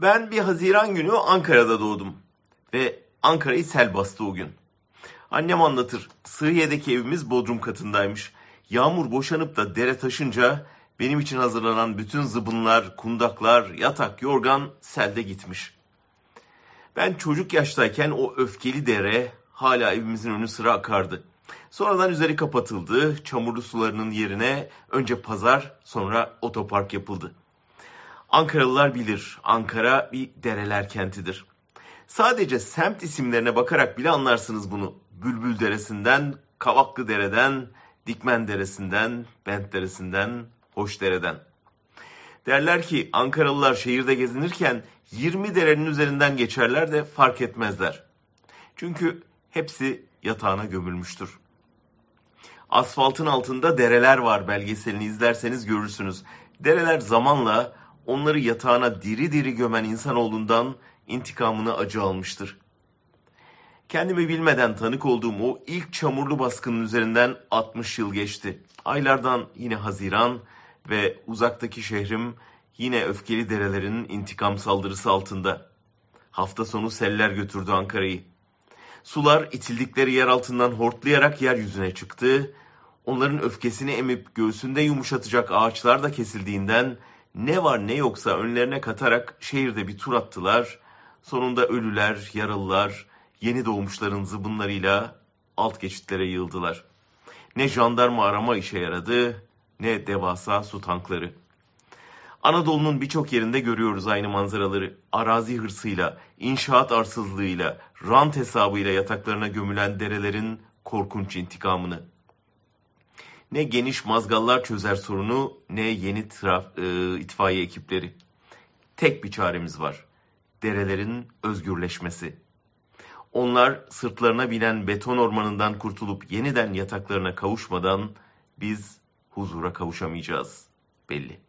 Ben bir Haziran günü Ankara'da doğdum. Ve Ankara'yı sel bastı o gün. Annem anlatır. Sığıye'deki evimiz bodrum katındaymış. Yağmur boşanıp da dere taşınca benim için hazırlanan bütün zıbınlar, kundaklar, yatak, yorgan selde gitmiş. Ben çocuk yaştayken o öfkeli dere hala evimizin önü sıra akardı. Sonradan üzeri kapatıldı. Çamurlu sularının yerine önce pazar, sonra otopark yapıldı. Ankaralılar bilir. Ankara bir dereler kentidir. Sadece semt isimlerine bakarak bile anlarsınız bunu. Bülbül Deresi'nden, Kavaklı Dere'den, Dikmen Deresi'nden, Bent Deresi'nden, Hoşdere'den. Derler ki Ankaralılar şehirde gezinirken 20 derenin üzerinden geçerler de fark etmezler. Çünkü hepsi yatağına gömülmüştür. Asfaltın altında dereler var belgeselini izlerseniz görürsünüz. Dereler zamanla onları yatağına diri diri gömen insanoğlundan intikamını acı almıştır. Kendimi bilmeden tanık olduğum o ilk çamurlu baskının üzerinden 60 yıl geçti. Aylardan yine Haziran ve uzaktaki şehrim yine öfkeli derelerin intikam saldırısı altında. Hafta sonu seller götürdü Ankara'yı. Sular itildikleri yer altından hortlayarak yeryüzüne çıktı. Onların öfkesini emip göğsünde yumuşatacak ağaçlar da kesildiğinden ne var ne yoksa önlerine katarak şehirde bir tur attılar. Sonunda ölüler, yaralılar, yeni doğmuşların zıbınlarıyla alt geçitlere yığıldılar. Ne jandarma arama işe yaradı, ne devasa su tankları. Anadolu'nun birçok yerinde görüyoruz aynı manzaraları. Arazi hırsıyla, inşaat arsızlığıyla, rant hesabıyla yataklarına gömülen derelerin korkunç intikamını. Ne geniş mazgallar çözer sorunu, ne yeni traf, e, itfaiye ekipleri. Tek bir çaremiz var. Derelerin özgürleşmesi. Onlar sırtlarına binen beton ormanından kurtulup yeniden yataklarına kavuşmadan biz huzura kavuşamayacağız belli.